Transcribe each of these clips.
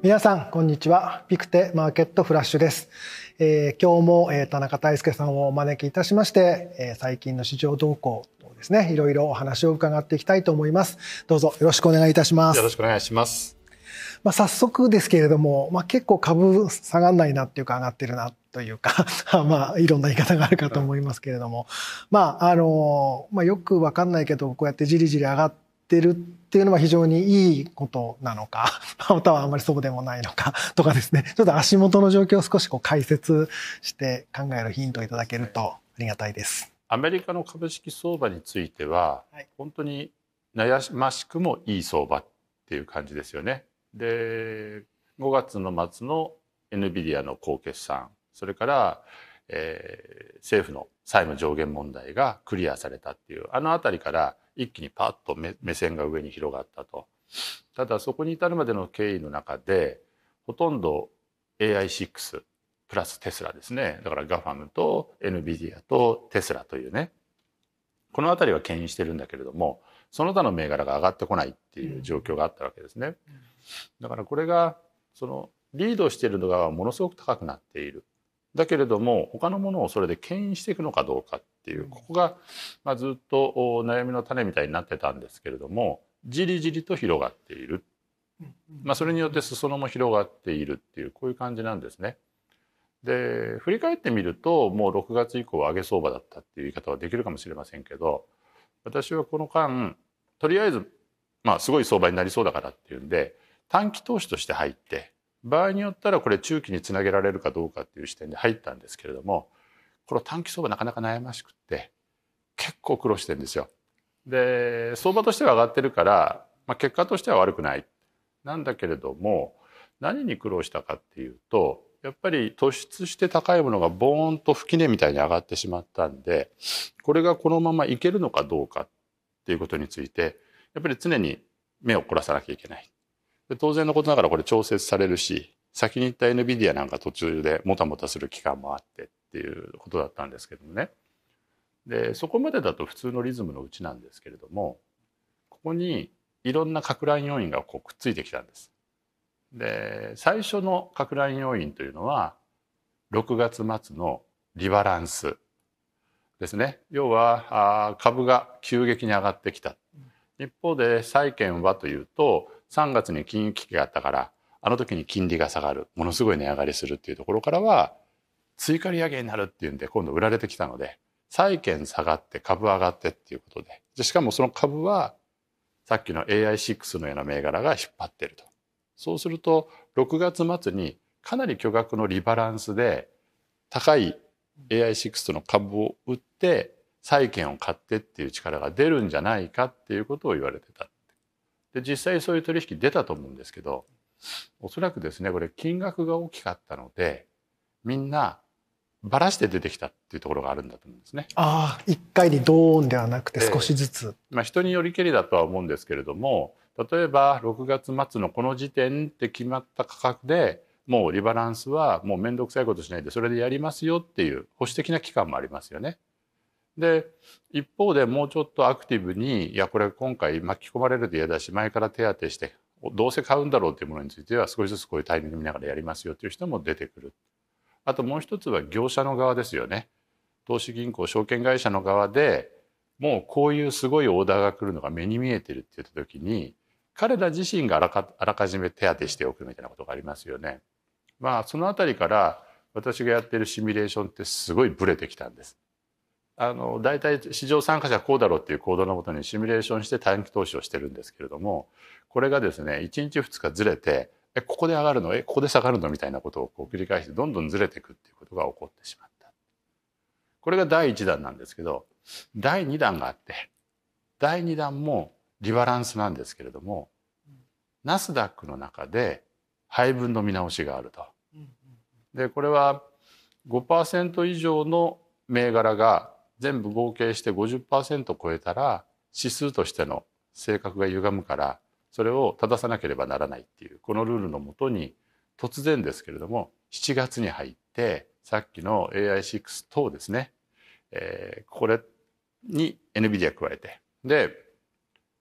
皆さんこんにちは。ピクテマーケットフラッシュです、えー、今日も、えー、田中大輔さんをお招きいたしまして、えー、最近の市場動向ですねいろいろお話を伺っていきたいと思います。どうぞよろしくお願いいたします。よろしくお願いします。まあ、早速ですけれども、まあ、結構株下がんないなっていうか上がってるなというか まあいろんな言い方があるかと思いますけれども、まああの、まあ、よくわかんないけどこうやってじりじり上がってるっていうのは非常にいいことなのか またはあんまりそうでもないのか とかですねちょっと足元の状況を少しこう解説して考えるヒントをいただけるとありがたいです。アメリカの株式相場については、はい、本当に悩ましくもいい相場っていう感じですよね。で5月の末の NVIDIA の高決算それから、えー、政府の債務上限問題がクリアされたっていうあの辺りから一気にパッと目線が上に広がったと。ただそこに至るまでの経緯の中でほとんど AI6 プラステスラですねだから GAFAM と NVIDIA とテスラというねこの辺りは牽引してるんだけれどもその他の銘柄が上がってこないっていう状況があったわけですね。だからこれがそのリードしているのがものすごく高くなっている。だけれども他のものをそれで牽引していくのかどうかっていうここが、まあ、ずっと悩みの種みたいになってたんですけれどもじりじりと広がっている、まあ、それによって裾野も広がっているっていうこういう感じなんですね。で振り返ってみるともう6月以降は上げ相場だったっていう言い方はできるかもしれませんけど私はこの間とりあえずまあすごい相場になりそうだからっていうんで短期投資として入って場合によったらこれ中期につなげられるかどうかっていう視点で入ったんですけれどもこの短期相場なかなか悩ましくって結構苦労してんですよ。で相場としては上がってるから、まあ、結果としては悪くないなんだけれども何に苦労したかっていうとやっぱり突出して高いものがボーンと吹き根みたいに上がってしまったんでこれがこのままいけるのかどうかっていうことについてやっぱり常に目を凝らさなきゃいけない。で当然のことながらこれ調節されるし先に言った NVIDIA なんか途中でもたもたする期間もあってっていうことだったんですけどもね。でそこまでだと普通のリズムのうちなんですけれどもここにいろんな拡乱要因がこうくっついてきたんです。で最初の拡乱要因というのは6月末のリバランスですね要は株が急激に上がってきた一方で債券はというと3月に金融危機があったからあの時に金利が下がるものすごい値上がりするっていうところからは追加利上げになるっていうんで今度売られてきたので債券下がって株上がってっていうことででしかもその株はさっきの AI6 のような銘柄が引っ張ってるとそうすると6月末にかなり巨額のリバランスで高い AI6 の株を売って債券を買ってっていう力が出るんじゃないかっていうことを言われてた。で実際そういう取引出たと思うんですけどおそらくですねこれ金額が大きかったのでみんなばらして出てきたっていうところがあるんだと思うんですね。ああ一回にドーンではなくて少しずつ。まあ、人によりけりだとは思うんですけれども例えば6月末のこの時点で決まった価格でもうリバランスはもう面倒くさいことしないでそれでやりますよっていう保守的な期間もありますよね。で一方でもうちょっとアクティブにいやこれ今回巻き込まれると嫌だし前から手当てしてどうせ買うんだろうというものについては少しずつこういうタイミング見ながらやりますよという人も出てくる。あともう一つは業者の側ですよね。投資銀行証券会社の側でもうこういうすごいオーダーが来るのが目に見えてるって言った時に彼ら自身があらかあらかじめ手当てしておくみたいなことがありますよね。まあそのあたりから私がやってるシミュレーションってすごいブレてきたんです。あの大体市場参加者こうだろうっていう行動のもとにシミュレーションして短期投資をしてるんですけれどもこれがですね1日2日ずれてえここで上がるの？えここで下がるの？みたいなことをこう繰り返してどんどんずれていくっていうことが起こってしまった。これが第1弾なんですけど第2弾があって第2弾もリバランスなんですけれども、ナスダックの中で配分の見直しがあると。でこれは5%以上の銘柄が全部合計して50%超えたら指数としての性格が歪むからそれを正さなければならないっていうこのルールのもとに突然ですけれども7月に入ってさっきの AI6 等ですね、えー、これに NVIDIA 加えてで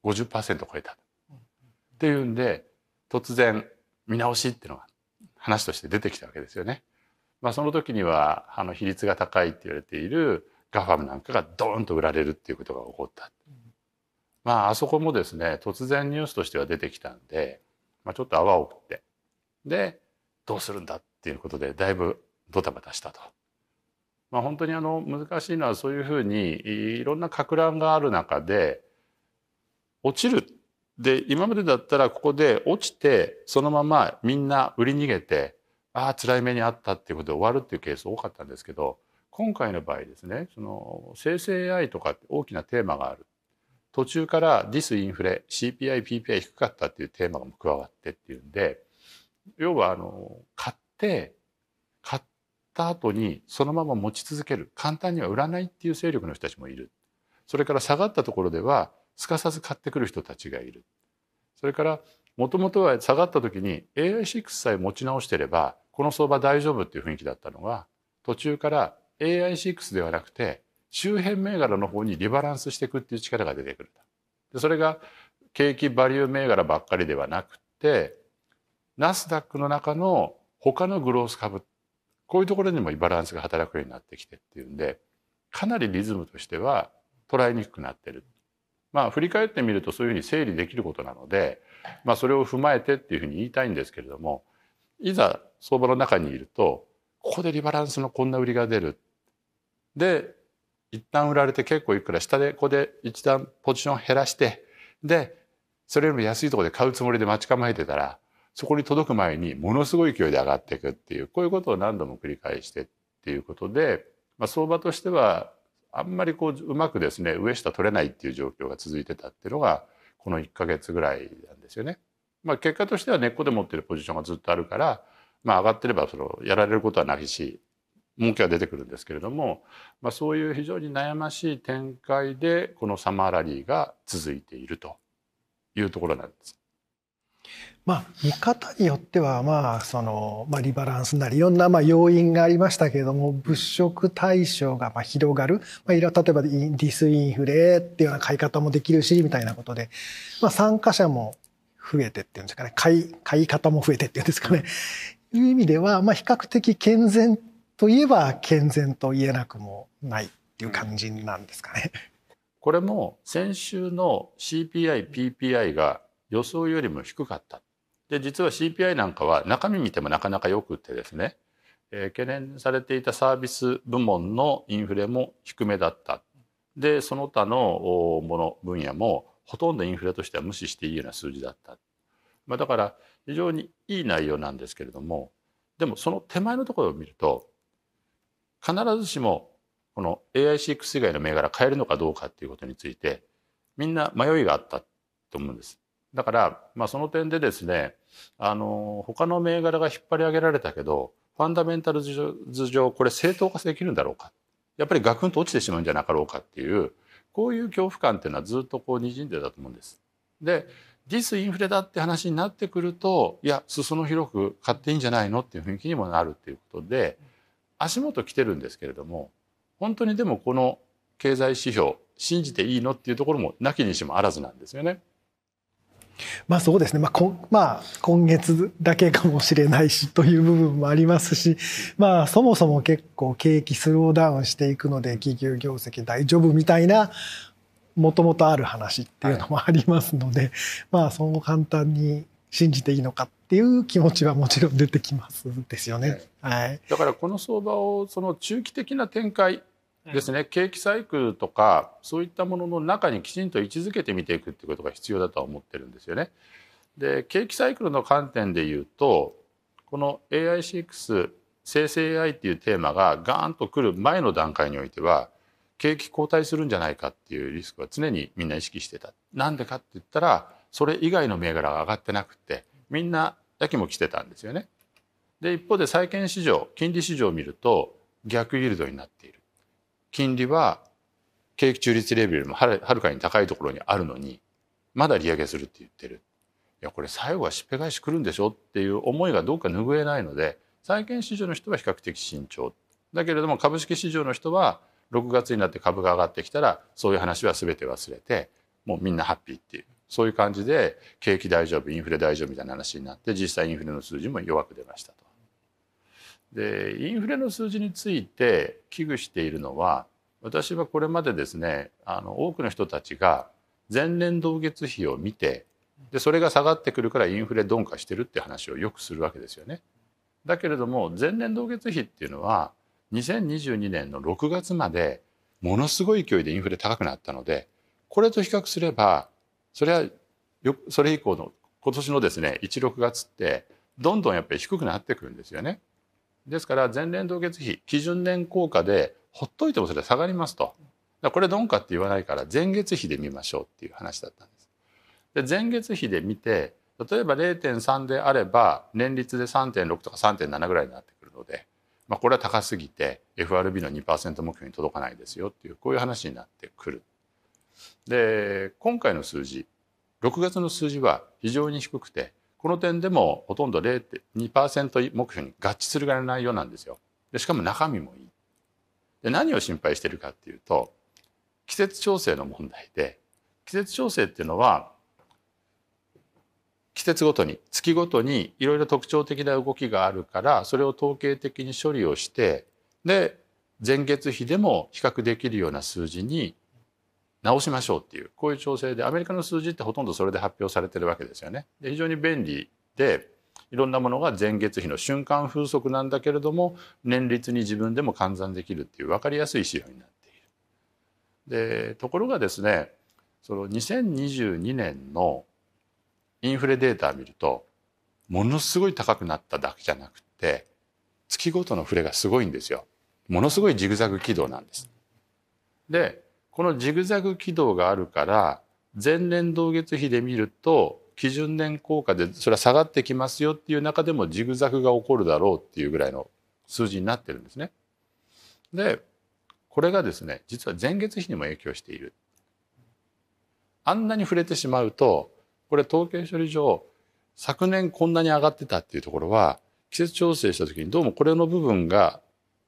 50%超えた。っていうんで突然見直しっていうのが話として出てきたわけですよね。まあ、その時にはあの比率が高いって言われているガファムなんかがドーンと売られるっていうことが起こった。まああそこもですね突然ニュースとしては出てきたんで、まあ、ちょっと泡を食ってでどうするんだっていうことでだいぶドタバタしたと。まあ、本当にあの難しいのはそういうふうにいろんなか乱がある中で落ちるで今までだったらここで落ちてそのままみんな売り逃げてああ辛い目にあったっていうことで終わるっていうケース多かったんですけど今回の場合ですねその生成 AI とかって大きなテーマがある。途中からディスインフレ CPI、PPI 低かったっていうテーマが加わってっていうんで要はあの買って買った後にそのまま持ち続ける。簡単には売らないっていう勢力の人たちもいる。それから下がったところではすかさず買ってくる人たちがいる。それからもともとは下がった時に AI6 さえ持ち直してればこの相場大丈夫っていう雰囲気だったのが途中から AI6 ではなくて周辺銘柄の方にリバランスしていくっていう力が出てくるでそれが景気バリュー銘柄ばっかりではなくてナスダックの中の他のグロース株こういうところにもバランスが働くようになってきてっていうんでかなりリズムとしては捉えにくくなってる。まあ振り返ってみるとそういうふうに整理できることなので、まあ、それを踏まえてっていうふうに言いたいんですけれどもいざ相場の中にいるとここでリバランスのこんな売りが出る。で一旦売られて結構いくら下でここで一段ポジション減らしてでそれよりも安いところで買うつもりで待ち構えてたらそこに届く前にものすごい勢いで上がっていくっていうこういうことを何度も繰り返してっていうことで、まあ、相場としてはあんまりこううまくですね上下取れないっていう状況が続いてたっていうのがこの1か月ぐらいなんですよね。まあ、結果としては根っこで持ってるポジションがずっとあるから、まあ、上がってればそのやられることはないし儲けは出てくるんですけれども、まあ、そういう非常に悩ましい展開でこのサマーラリーが続いているというところなんです。まあ、見方によっては、まあ、その、まあ、リバランスなり、いろんな、まあ、要因がありましたけれども、物色対象が、まあ、広がる。まあ、例えば、ディスインフレっていうような買い方もできるし、みたいなことで、まあ、参加者も増えてっていうんですかね、買い、買い方も増えてっていうんですかね。いう意味では、まあ、比較的健全といえば健全と言えなくもないっていう感じなんですかね。これも先週の CPI、PPI が予想よりも低かった。で実は CPI なんかは中身見てもなかなかよくてですね、えー、懸念されていたサービス部門のインフレも低めだったでその他のもの分野もほとんどインフレとしては無視していいような数字だった、まあ、だから非常にいい内容なんですけれどもでもその手前のところを見ると必ずしもこの AI6 以外の銘柄買えるのかどうかっていうことについてみんな迷いがあったと思うんです。だから、まあ、その点でですねあの他の銘柄が引っ張り上げられたけどファンダメンタル図上これ正当化できるんだろうかやっぱりガクンと落ちてしまうんじゃなかろうかっていうこういう恐怖感っていうのはずっとこう滲んでたと思うんです。でディスインフレだって話になってくるといや裾野広く買っていいんじゃないのっていう雰囲気にもなるっていうことで足元来てるんですけれども本当にでもこの経済指標信じていいのっていうところもなきにしもあらずなんですよね。まあそうですね、まあこまあ、今月だけかもしれないしという部分もありますし、まあそもそも結構景気スローダウンしていくので企業業績大丈夫みたいなもともとある話っていうのもありますので、はい、まあそう簡単に信じていいのかっていう気持ちはもちろん出てきますですよね。はい、だからこの相場をその中期的な展開ですね、景気サイクルとかそういったものの中にきちんと位置づけて見ていくっていうことが必要だとは思ってるんですよね。で景気サイクルの観点で言うとこの AI6 生成 AI っていうテーマがガーンと来る前の段階においては景気後退するんじゃないかっていうリスクは常にみんな意識してた。なんでかって言ったらそれ以外の銘柄が上がってなくてみんなやきもきしてたんですよね。で一方で債券市場金利市場を見ると逆ギルドになっている。金利は景気中立レベルよりもはるかに高いところにあるのにまだ利上げするって言ってるいやこれ最後はしっぺ返し来るんでしょっていう思いがどうか拭えないので債券市場の人は比較的慎重だけれども株式市場の人は6月になって株が上がってきたらそういう話は全て忘れてもうみんなハッピーっていうそういう感じで景気大丈夫インフレ大丈夫みたいな話になって実際インフレの数字も弱く出ましたと。でインフレの数字について危惧しているのは私はこれまでですねあの多くの人たちが前年同月比を見てでそれが下がってくるからインフレ鈍化してるって話をよくするわけですよね。だけれども前年同月比っていうのは2022年の6月までものすごい勢いでインフレ高くなったのでこれと比較すればそれはよそれ以降の今年のですね16月ってどんどんやっぱり低くなってくるんですよね。ですから前年同月比基準年効果でほっといてもそれは下がりますと。これ鈍化って言わないから前月比で見ましょうっていう話だったんです。で前月比で見て例えば0.3であれば年率で3.6とか3.7ぐらいになってくるので、まあ、これは高すぎて FRB の2%目標に届かないですよっていうこういう話になってくる。で今回の数字6月の数字は非常に低くてこの点でもほとんど0.2%目標に合致するぐらいの内容なんですよ。でしかも中身もいい。で何を心配してるかっていうと季節調整の問題で季節調整っていうのは季節ごとに月ごとにいろいろ特徴的な動きがあるからそれを統計的に処理をしてで前月比でも比較できるような数字に直しましょうっていうこういう調整でアメリカの数字ってほとんどそれで発表されてるわけですよね。で非常に便利でいろんなものが前月比の瞬間風速なんだけれども年率に自分でも換算できるっていう分かりやすい指標になっている。でところがですねその2022年のインフレデータを見るとものすごい高くなっただけじゃなくて月ごとの触れがすごいんですよ。ものすごいジグザグ軌道なんです。でこのジグザグ軌道があるから前年同月比で見ると基準年効果でそれは下がってきますよっていう中でもジグザグが起こるだろうっていうぐらいの数字になってるんですね。でこれがですね実は前月比にも影響している。あんなに触れてしまうとこれ統計処理上昨年こんなに上がってたっていうところは季節調整した時にどうもこれの部分が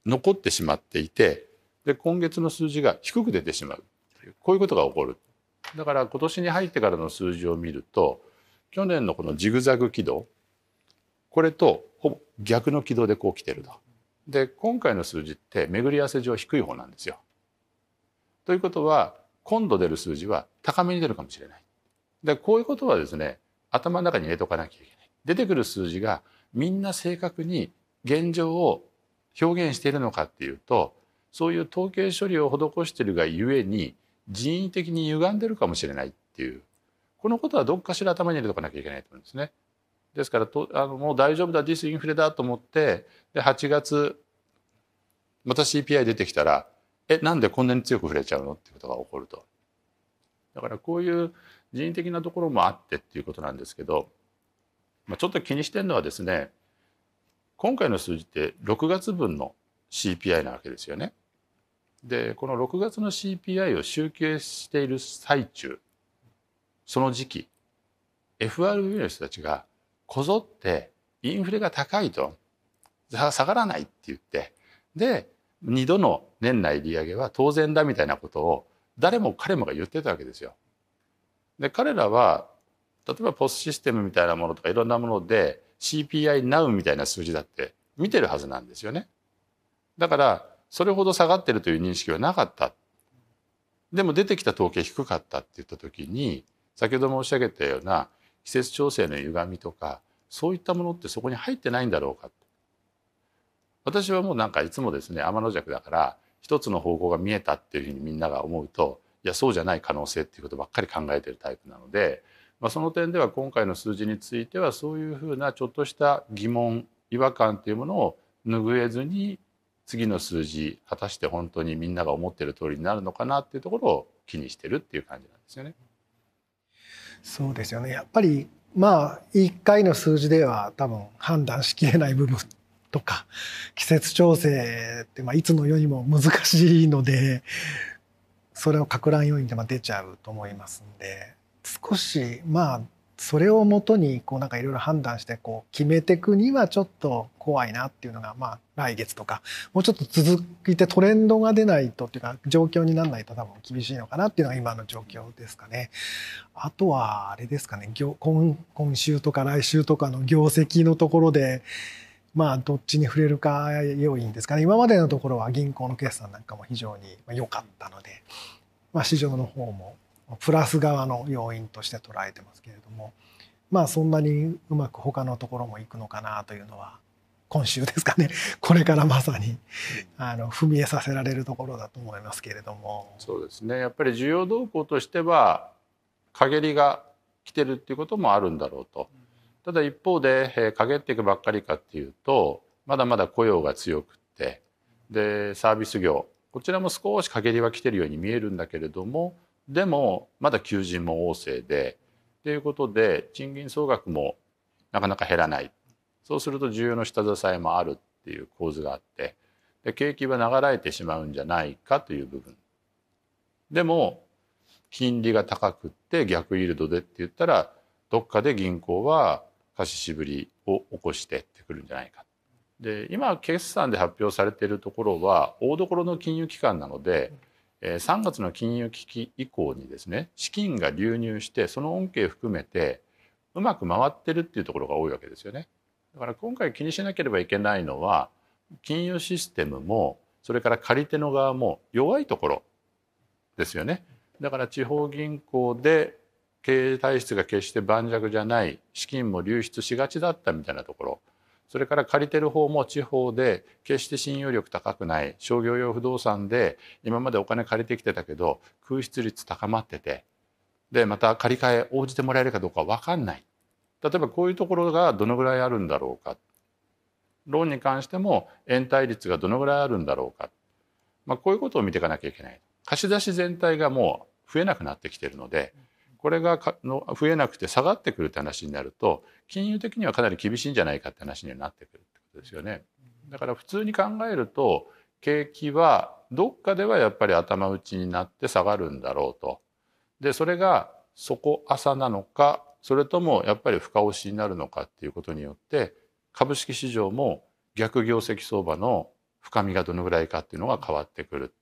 残ってしまっていてで今月の数字が低く出てしまうこういうことが起こるだから今年に入ってからの数字を見ると去年のこのジグザグ軌道これとほぼ逆の軌道でこう来てると。で今回の数字って巡り合わせ上低い方なんですよ。ということは今度出る数字は高めに出るかもしれない。でこういうことはですね頭の中に入れとかなきゃいけない。出てくる数字がみんな正確に現状を表現しているのかっていうとそういう統計処理を施しているがゆえに人為的に歪んでるかもしれないっていうこのことはどっかしら頭に入れとかなきゃいけないと思うんですね。ですからとあのもう大丈夫だディスインフレだと思ってで8月また CPI 出てきたらえなんでこんなに強く触れちゃうのっていうことが起こると。だからこういう人為的なところもあってっていうことなんですけど、まあ、ちょっと気にしてるのはですね今回の数字って6月分の CPI なわけですよね。でこの6月の CPI を集計している最中その時期 FRB の人たちがこぞってインフレが高いと下がらないって言ってで2度の年内利上げは当然だみたいなことを誰も彼もが言ってたわけですよ。で彼らは例えばポスシステムみたいなものとかいろんなもので CPI ナウみたいな数字だって見てるはずなんですよね。だからそれほど下がってるという認識はなかった。でも出てきた統計低かったって言った時に先ほど申し上げたような季節調整の歪みとかそういったものってそこに入ってないんだろうか私はもうなんかいつもですね天の弱だから一つの方向が見えたっていうふうにみんなが思うといやそうじゃない可能性っていうことばっかり考えてるタイプなので、まあ、その点では今回の数字についてはそういうふうなちょっとした疑問違和感っていうものを拭えずに次の数字果たして本当にみんなが思ってる通りになるのかなっていうところを気にしてるっていう感じなんですよね。そうですよねやっぱりまあ1回の数字では多分判断しきれない部分とか 季節調整ってまあいつの世にも難しいのでそれをか乱要因でま出ちゃうと思いますんで少しまあそれをもとにこうなんかいろいろ判断してこう決めていくにはちょっと怖いなっていうのがまあ来月とかもうちょっと続いてトレンドが出ないとっていうか状況にならないと多分厳しいのかなっていうのが今の状況ですかね。あとはあれですかね今今週とか来週とかの業績のところでまあどっちに触れるか要因ですかね今までのところは銀行の決算なんかも非常に良かったので、まあ、市場の方もプラス側の要因として捉えてますけれどもまあそんなにうまく他のところもいくのかなというのは今週ですかね。これからまさにあの踏み絵させられるところだと思いますけれども。そうですね。やっぱり需要動向としては陰りが来てるっていうこともあるんだろうと。ただ一方で、えー、陰っていくばっかりかっていうとまだまだ雇用が強くってでサービス業こちらも少し陰りは来てるように見えるんだけれどもでもまだ求人も旺盛でということで賃金総額もなかなか減らない。そうすると需要の下支えもあるっていう構図があってで景気は流れてしまうんじゃないかという部分。でも金利が高くって逆イールドでって言ったらどっかで銀行は貸ししぶりを起こしてってくるんじゃないか。で今決算で発表されているところは大所の金融機関なので、えー、3月の金融危機以降にですね資金が流入してその恩恵含めてうまく回ってるっていうところが多いわけですよね。だから今回気にしなければいけないのは金融システムもそれから借り手の側も弱いところですよね。だから地方銀行で経営体質が決して盤石じゃない資金も流出しがちだったみたいなところそれから借りてる方も地方で決して信用力高くない商業用不動産で今までお金借りてきてたけど空室率高まっててでまた借り換え応じてもらえるかどうか分かんない。例えばこういうところがどのぐらいあるんだろうか。ローンに関しても延滞率がどのぐらいあるんだろうか、まあ、こういうことを見ていかなきゃいけない。貸し出し全体がもう増えなくなってきてるのでこれがの増えなくて下がってくるって話になると金融的にはかなり厳しいんじゃないかって話にはなってくるってことですよね。だから普通に考えると景気はどっかではやっぱり頭打ちになって下がるんだろうと。でそれが底浅なのかそれともやっぱり深押しになるのかっていうことによって株式市場も逆業績相場の深みがどのぐらいかっていうのが変わってくる。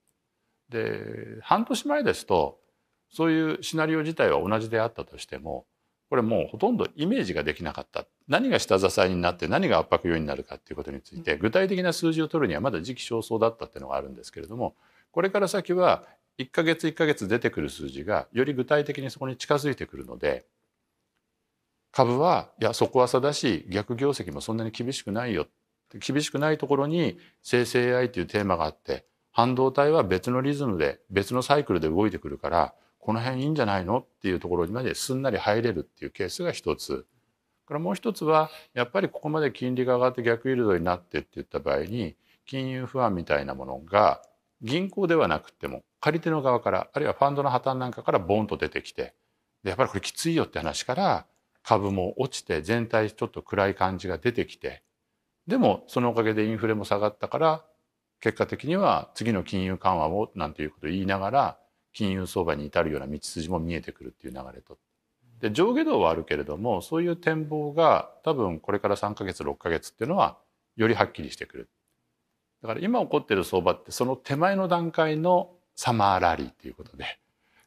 で半年前ですとそういうシナリオ自体は同じであったとしてもこれもうほとんどイメージができなかった。何が下支えになって何が圧迫要因になるかっていうことについて具体的な数字を取るにはまだ時期尚早だったっていうのがあるんですけれどもこれから先は1ヶ月1ヶ月出てくる数字がより具体的にそこに近づいてくるので株はいや底浅だし逆業績もそんなに厳しくないよ。厳しくないところに生成 AI というテーマがあって半導体は別のリズムで別のサイクルで動いてくるからこの辺いいんじゃないの？っていうところにまですんなり入れるっていうケースが一つ。これもう一つはやっぱりここまで金利が上がって逆イールドになってって言った場合に金融不安みたいなものが銀行ではなくても借り手の側からあるいはファンドの破綻なんかからボンと出てきてでやっぱりこれきついよって話から株も落ちて全体ちょっと暗い感じが出てきてでもそのおかげでインフレも下がったから結果的には次の金融緩和をなんていうことを言いながら金融相場に至るような道筋も見えてくるっていう流れと。で上下動はあるけれどもそういう展望が多分これから3ヶ月6ヶ月っていうのはよりはっきりしてくる。だから今起こってる相場ってその手前の段階のサマーラリーっていうことで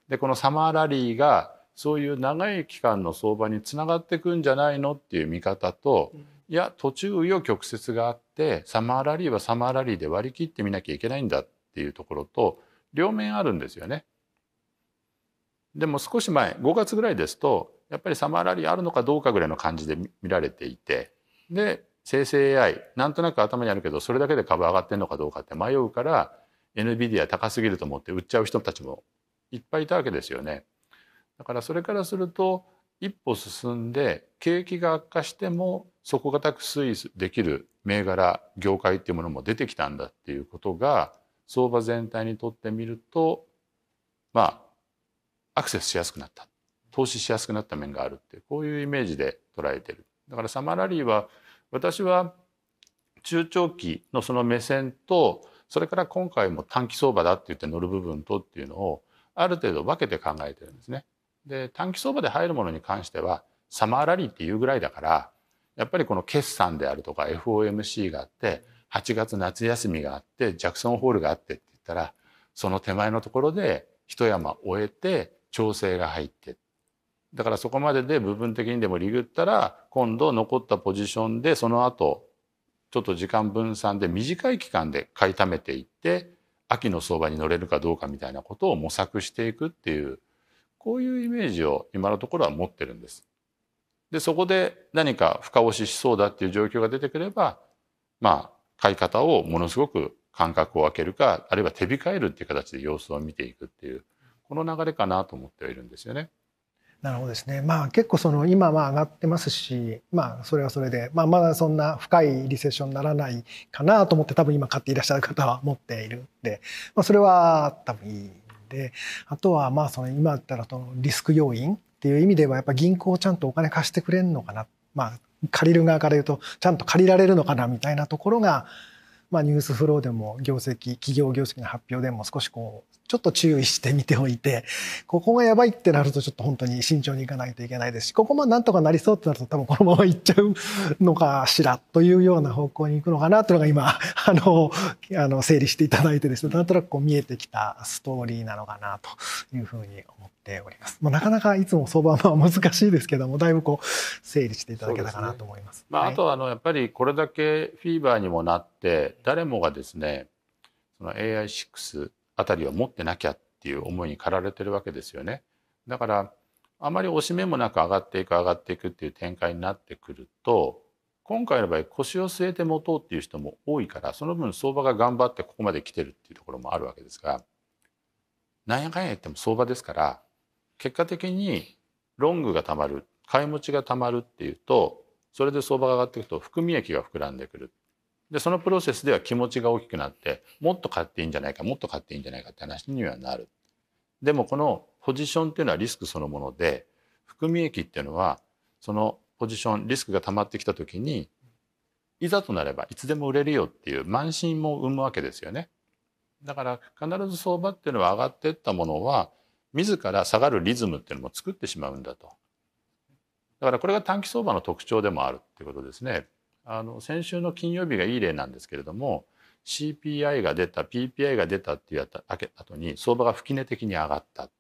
でこのサマーラリーがそういう長い期間の相場につながっていくんじゃないのっていう見方と、いや途中紆余曲折があってサマーラリーはサマーラリーで割り切ってみなきゃいけないんだっていうところと両面あるんですよね。でも少し前5月ぐらいですとやっぱりサマーラリーあるのかどうかぐらいの感じで見られていてで生成 AI なんとなく頭にあるけどそれだけで株上がってんのかどうかって迷うから NVIDIA 高すぎると思って売っちゃう人たちもいっぱいいたわけですよね。だからそれからすると一歩進んで景気が悪化しても底堅く推移できる銘柄業界っていうものも出てきたんだっていうことが相場全体にとってみるとまあアクセスしやすくなった投資しやすくなった面があるってこういうイメージで捉えてるだからサマーラリーは私は中長期のその目線とそれから今回も短期相場だって言って乗る部分とっていうのをある程度分けて考えてるんですね。で短期相場で入るものに関してはサマーラリーっていうぐらいだからやっぱりこの決算であるとか FOMC があって8月夏休みがあってジャクソンホールがあってって言ったらその手前のところで一山終えて調整が入ってだからそこまでで部分的にでもリグったら今度残ったポジションでその後ちょっと時間分散で短い期間で買い溜めていって秋の相場に乗れるかどうかみたいなことを模索していくっていうこういうイメージを今のところは持ってるんです。でそこで何か深押ししそうだっていう状況が出てくればまあ買い方をものすごく間隔を空けるかあるいは手控えるっていう形で様子を見ていくっていうこの流れかなと思ってはいるんですよね。なるほどですね。まあ結構その今は上がってますし、まあそれはそれで、まあまだそんな深いリセッションにならないかなと思って多分今買っていらっしゃる方は持っているんで、まあそれは多分いいんで、あとはまあその今だったらそのリスク要因っていう意味ではやっぱ銀行ちゃんとお金貸してくれるのかな。まあ借りる側から言うとちゃんと借りられるのかなみたいなところが、まあニュースフローでも業績、企業業績の発表でも少しこうちょっと注意してみておいて、ここがやばいってなるとちょっと本当に慎重にいかないといけないですし、ここもなんとかなりそうってなると多分このままいっちゃうのかしらというような方向に行くのかなというのが今、あの、あの整理していただいてですね、なんとなくこう見えてきたストーリーなのかなというふうに思っております。まあ、なかなかいつも相場は難しいですけども、だいぶこう整理していただけたかなと思います。すね、まあ、あとはあのやっぱりこれだけフィーバーにもなって、誰もがですね、その AI6 あたりを持ってなきゃっていう思いに駆られてるわけですよね。だからあまり押し目もなく上がっていく上がっていくっていう展開になってくると今回の場合腰を据えて持とうっていう人も多いからその分相場が頑張ってここまで来てるっていうところもあるわけですがなんやかんや言っても相場ですから結果的にロングがたまる買い持ちがたまるっていうとそれで相場が上がっていくと含み益が膨らんでくるでそのプロセスでは気持ちが大きくなってもっと買っていいんじゃないかもっと買っていいんじゃないかって話にはなる。でもこのポジションっていうのはリスクそのもので含み益っていうのはそのポジションリスクが溜まってきた時にいざとなればいつでも売れるよっていう慢心も生むわけですよね。だから必ず相場っていうのは上がっていったものは自ら下がるリズムっていうのも作ってしまうんだと。だからこれが短期相場の特徴でもあるっていうことですね。あの先週の金曜日がいい例なんですけれども CPI が出た PPI が出たっていう後に相場が吹き値的に上がった。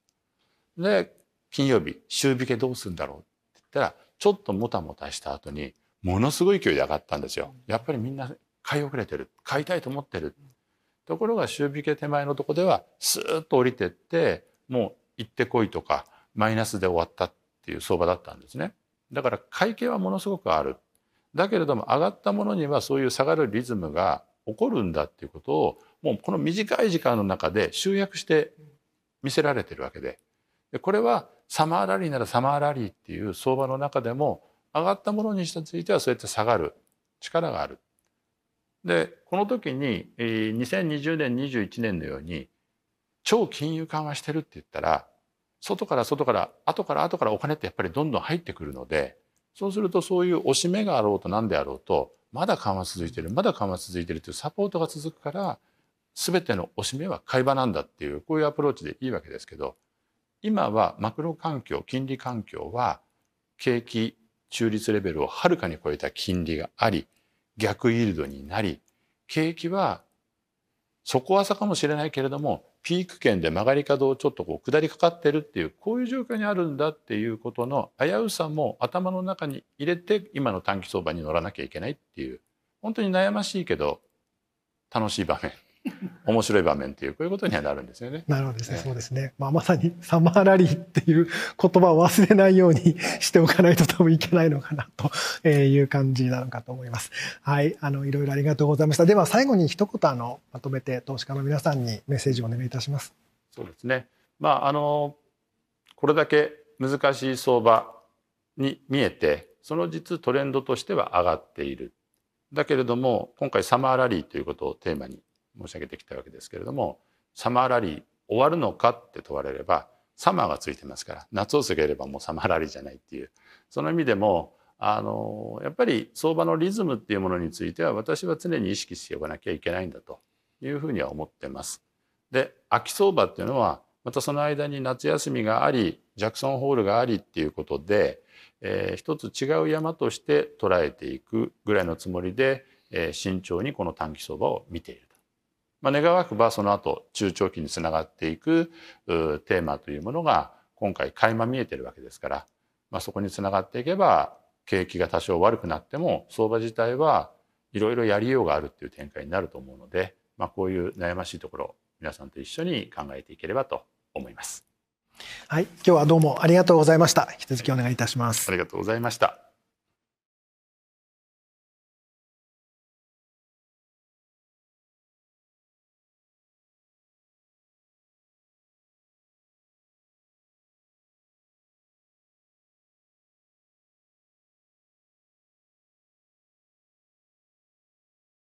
で金曜日週引けどうするんだろうって言ったらちょっともたもたした後にものすごい勢いで上がったんですよ。やっぱりみんな買い遅れてる買いたいと思ってる。ところが週引け手前のとこではスーッと降りてってもう行ってこいとかマイナスで終わったっていう相場だったんですね。だから会計はものすごくある。だけれども上がったものにはそういう下がるリズムが起こるんだっていうことをもうこの短い時間の中で集約して見せられてるわけででこれはサマーラリーならサマーラリーっていう相場の中でも上がったものについてはそうやって下がる力がある。でこの時に2020年21年のように超金融緩和してるって言ったら外から外から後から後からお金ってやっぱりどんどん入ってくるのでそうするとそういう押し目があろうと何であろうとまだ緩和続いてるまだ緩和続いてるというサポートが続くから全ての押し目は買い場なんだっていうこういうアプローチでいいわけですけど今はマクロ環境金利環境は景気中立レベルをはるかに超えた金利があり逆イールドになり景気は底浅かもしれないけれどもピーク圏で曲がり角をちょっとこう下りかかってるっていうこういう状況にあるんだっていうことの危うさも頭の中に入れて今の短期相場に乗らなきゃいけないっていう本当に悩ましいけど楽しい場面。面白い場面っていうこういうことにはなるんですよね。なるほどですね。そうですね。まあまさにサマーラリーっていう言葉を忘れないようにしておかないと多分いけないのかなという感じなのかと思います。はい、あのいろいろありがとうございました。では最後に一言あのまとめて投資家の皆さんにメッセージをお願いいたします。そうですね。まああのこれだけ難しい相場に見えて、その実トレンドとしては上がっている。だけれども今回サマーラリーということをテーマに申し上げてきたわけですけれどもサマーラリー終わるのかって問われればサマーがついてますから夏を過ぎればもうサマーラリーじゃないっていうその意味でもあのやっぱり相場のリズムっていうものについては私は常に意識しておかなきゃいけないんだというふうには思ってます。で秋相場っていうのはまたその間に夏休みがありジャクソンホールがありっていうことで、えー、一つ違う山として捉えていくぐらいのつもりで、えー、慎重にこの短期相場を見ている。まあ、願わくばその後中長期につながっていくテーマというものが今回垣間見えてるわけですから、まあ、そこにつながっていけば景気が多少悪くなっても相場自体はいろいろやりようがあるっていう展開になると思うので、まあ、こういう悩ましいところ皆さんと一緒に考えていければと思います。はい、今日はどうもありがとうございました。引き続きお願いいたします。ありがとうございました。